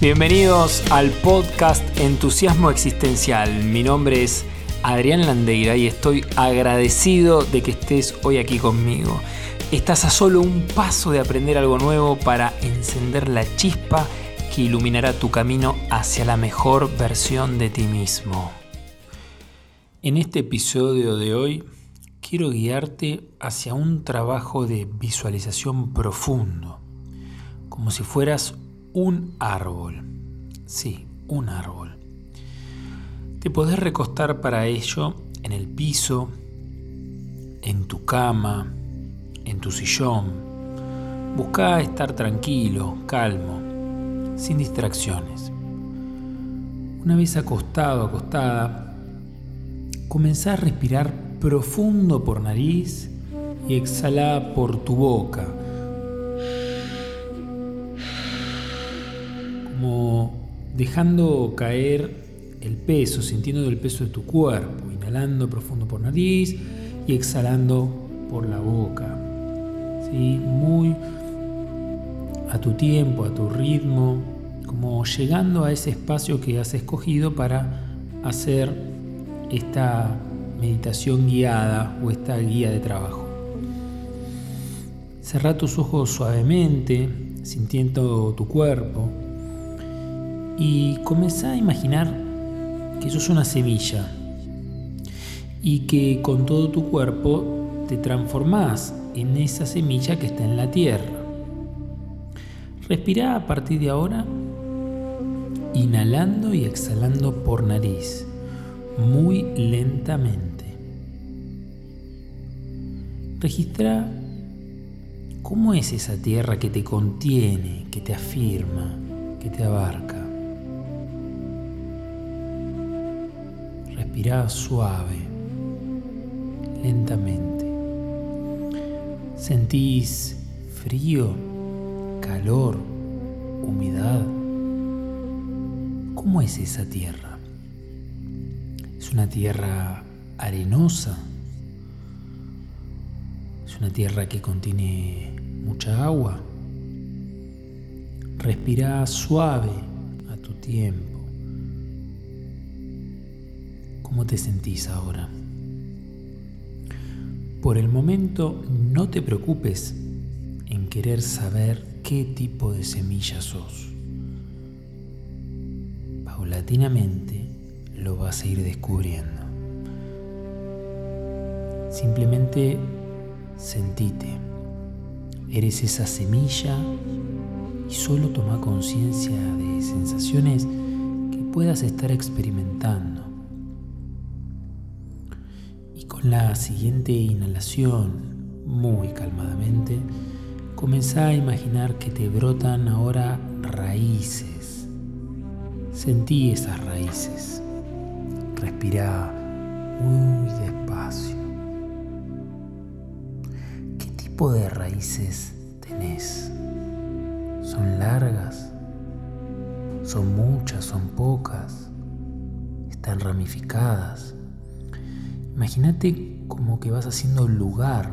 Bienvenidos al podcast Entusiasmo Existencial. Mi nombre es Adrián Landeira y estoy agradecido de que estés hoy aquí conmigo. Estás a solo un paso de aprender algo nuevo para encender la chispa que iluminará tu camino hacia la mejor versión de ti mismo. En este episodio de hoy quiero guiarte hacia un trabajo de visualización profundo, como si fueras un árbol. Sí, un árbol. Te podés recostar para ello en el piso, en tu cama, en tu sillón. Busca estar tranquilo, calmo, sin distracciones. Una vez acostado, acostada, comenzá a respirar profundo por nariz y exhala por tu boca dejando caer el peso, sintiendo el peso de tu cuerpo, inhalando profundo por nariz y exhalando por la boca. ¿Sí? Muy a tu tiempo, a tu ritmo, como llegando a ese espacio que has escogido para hacer esta meditación guiada o esta guía de trabajo. Cerra tus ojos suavemente, sintiendo tu cuerpo y comenzá a imaginar que sos una semilla y que con todo tu cuerpo te transformás en esa semilla que está en la tierra. Respira a partir de ahora inhalando y exhalando por nariz, muy lentamente. Registra cómo es esa tierra que te contiene, que te afirma, que te abarca. Respira suave, lentamente. ¿Sentís frío, calor, humedad? ¿Cómo es esa tierra? ¿Es una tierra arenosa? ¿Es una tierra que contiene mucha agua? Respira suave a tu tiempo. ¿Cómo te sentís ahora? Por el momento no te preocupes en querer saber qué tipo de semilla sos. Paulatinamente lo vas a ir descubriendo. Simplemente sentite. Eres esa semilla y solo toma conciencia de sensaciones que puedas estar experimentando la siguiente inhalación, muy calmadamente, comenzá a imaginar que te brotan ahora raíces. Sentí esas raíces. Respira muy despacio. ¿Qué tipo de raíces tenés? ¿Son largas? ¿Son muchas? ¿Son pocas? ¿Están ramificadas? Imagínate como que vas haciendo lugar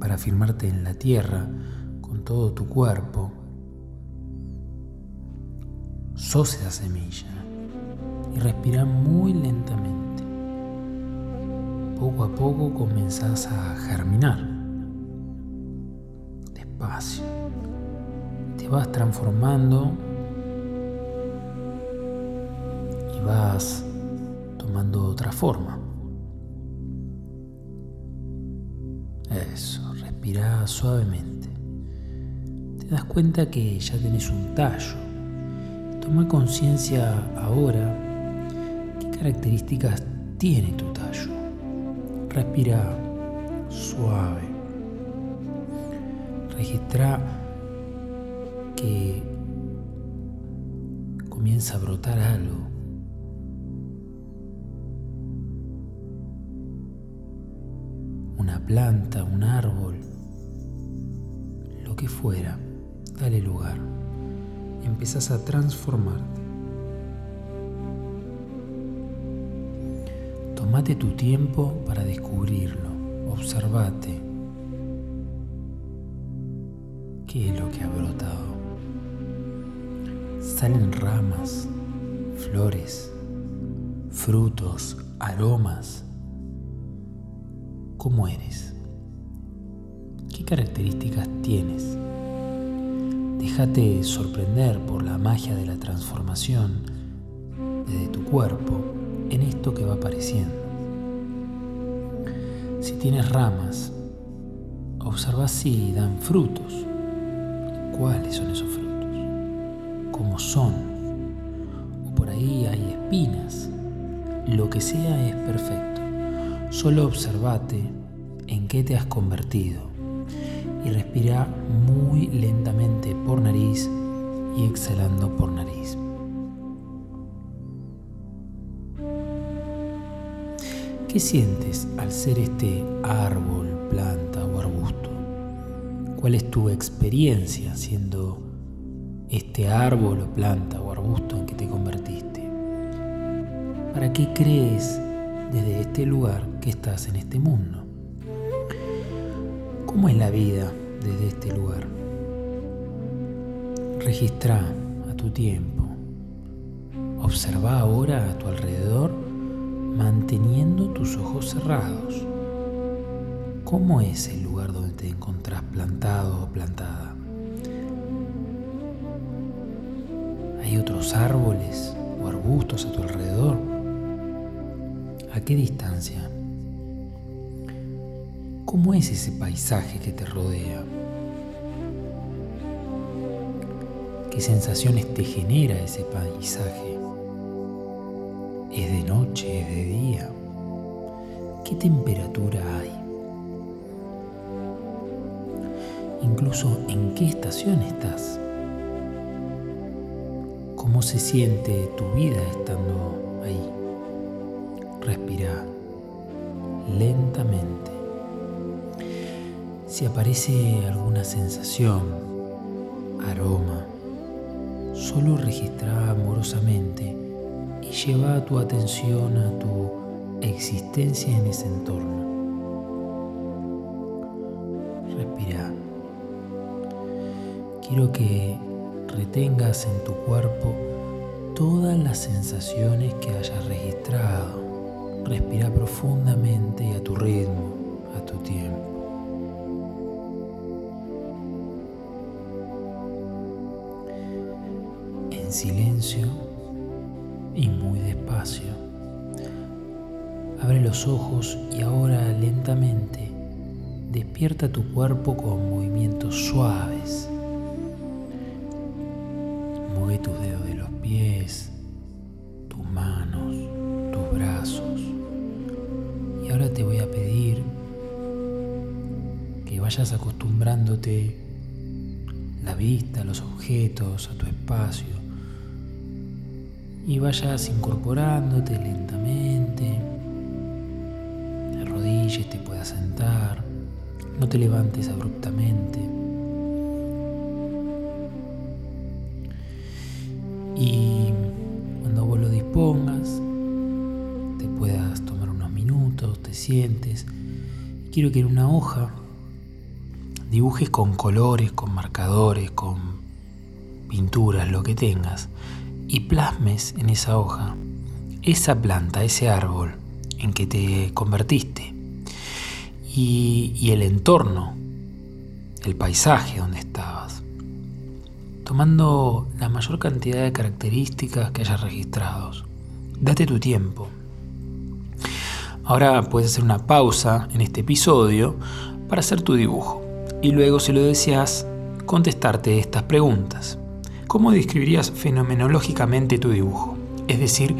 para firmarte en la tierra con todo tu cuerpo. Sos esa semilla y respira muy lentamente. Poco a poco comenzás a germinar. Despacio. Te vas transformando y vas tomando otra forma. Respira suavemente. Te das cuenta que ya tenés un tallo. Toma conciencia ahora qué características tiene tu tallo. Respira suave. Registra que comienza a brotar algo planta, un árbol, que fuera, dale lugar. Empezás a transformarte. Tomate tu tiempo para descubrirlo. Observate. ¿Qué es lo que ha brotado? salen ramas, flores, frutos, aromas. ¿Cómo eres? ¿Qué características tienes? Déjate sorprender por la magia de la transformación desde tu cuerpo en esto que va apareciendo. Si tienes ramas, observa si dan frutos. ¿Cuáles son esos frutos? ¿Cómo son? O por ahí hay espinas. Lo que sea es perfecto. Solo observate en qué te has convertido y respira muy lentamente por nariz y exhalando por nariz. ¿Qué sientes al ser este árbol, planta o arbusto? ¿Cuál es tu experiencia siendo este árbol o planta o arbusto en que te convertiste? ¿Para qué crees desde este lugar que estás en este mundo? ¿Cómo es la vida desde este lugar? Registra a tu tiempo. Observa ahora a tu alrededor manteniendo tus ojos cerrados. ¿Cómo es el lugar donde te encontrás plantado o plantada? ¿Hay otros árboles o arbustos a tu alrededor? ¿A qué distancia? ¿Cómo es ese paisaje que te rodea? ¿Qué sensaciones te genera ese paisaje? ¿Es de noche? ¿Es de día? ¿Qué temperatura hay? Incluso en qué estación estás. ¿Cómo se siente tu vida estando ahí? Respira lentamente. Si aparece alguna sensación, aroma, solo registra amorosamente y lleva tu atención a tu existencia en ese entorno. Respira. Quiero que retengas en tu cuerpo todas las sensaciones que hayas registrado. Respira profundamente y a tu ritmo, a tu tiempo. En silencio y muy despacio. Abre los ojos y ahora lentamente despierta tu cuerpo con movimientos suaves. Mueve tus dedos de los pies, tus manos, tus brazos. Y ahora te voy a pedir que vayas acostumbrándote la vista los objetos, a tu espacio y vayas incorporándote lentamente. Te arrodilles, te puedas sentar, no te levantes abruptamente. Y cuando vos lo dispongas, te puedas tomar unos minutos, te sientes. Quiero que en una hoja dibujes con colores, con marcadores, con pinturas, lo que tengas y plasmes en esa hoja esa planta, ese árbol en que te convertiste y, el entorno, el paisaje donde estabas, tomando la mayor cantidad de características que hayas registrado. Date tu tiempo. Ahora puedes hacer una pausa en este episodio para hacer tu dibujo y luego, si lo deseas, contestarte estas preguntas. ¿Cómo describirías fenomenológicamente tu dibujo? Es decir,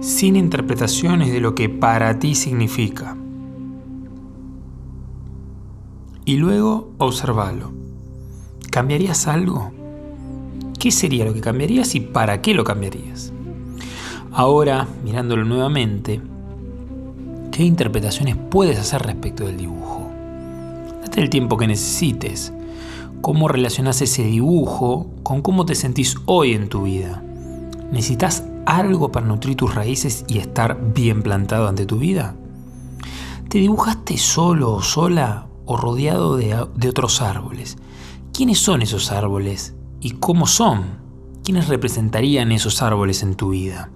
sin interpretaciones de lo que para ti significa. Y luego observalo. ¿Cambiarías algo? ¿Qué sería lo que cambiarías y para qué lo cambiarías? Ahora, mirándolo nuevamente, ¿qué interpretaciones puedes hacer respecto del dibujo? Date el tiempo que necesites cómo relacionas ese dibujo con cómo te sentís hoy en tu vida. ¿Necesitas algo para nutrir tus raíces y estar bien plantado ante tu vida? ¿Te dibujaste solo o sola o rodeado de, de otros árboles? ¿Quiénes son esos árboles y cómo son? ¿quiénes representarían esos árboles en tu vida?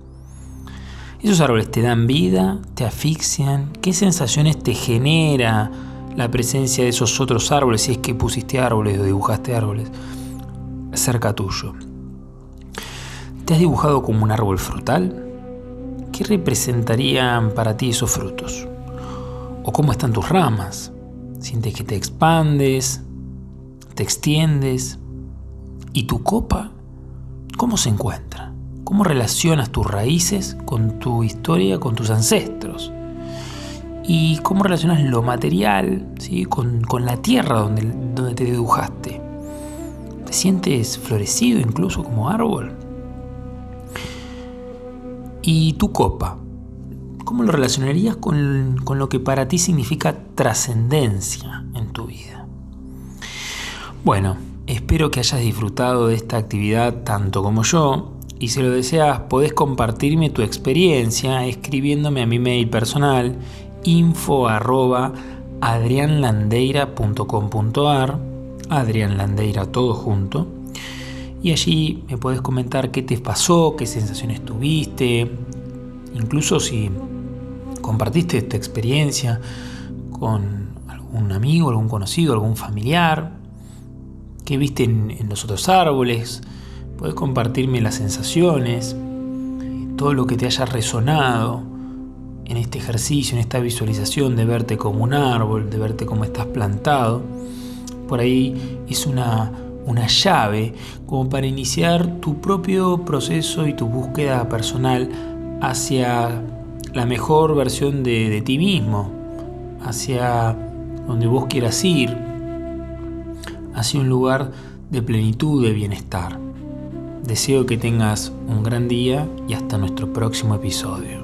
¿Esos árboles te dan vida? ¿Te asfixian? ¿Qué sensaciones te genera la presencia de esos otros árboles, si es que pusiste árboles o dibujaste árboles, cerca tuyo? ¿Te has dibujado como un árbol frutal? ¿Qué representarían para ti esos frutos? ¿O cómo están tus ramas? ¿Sientes que te expandes? ¿Te extiendes? ¿Y tu copa? ¿Cómo se encuentra? ¿Cómo relacionas tus raíces con tu historia, con tus ancestros? ¿Y cómo relacionas lo material ¿sí? con, la tierra donde, donde te dibujaste? ¿Te sientes florecido incluso como árbol? ¿Y tu copa? ¿Cómo lo relacionarías con, con lo que para ti significa trascendencia en tu vida? Bueno, Espero que hayas disfrutado de esta actividad tanto como yo y si lo deseas podés compartirme tu experiencia escribiéndome a mi mail personal info arroba adrianlandeira.com.ar Adrián Landeira todo junto. Y allí me podés comentar qué te pasó, qué sensaciones tuviste, incluso si compartiste esta experiencia con algún amigo, algún conocido, algún familiar qué viste en, los otros árboles, puedes compartirme las sensaciones, todo lo que te haya resonado en este ejercicio, en esta visualización de verte como un árbol, de verte como estás plantado. Por ahí es una, una llave como para iniciar tu propio proceso y tu búsqueda personal hacia la mejor versión de, de ti mismo, hacia donde vos quieras ir, hacia un lugar de plenitud, de bienestar. Deseo que tengas un gran día y hasta nuestro próximo episodio.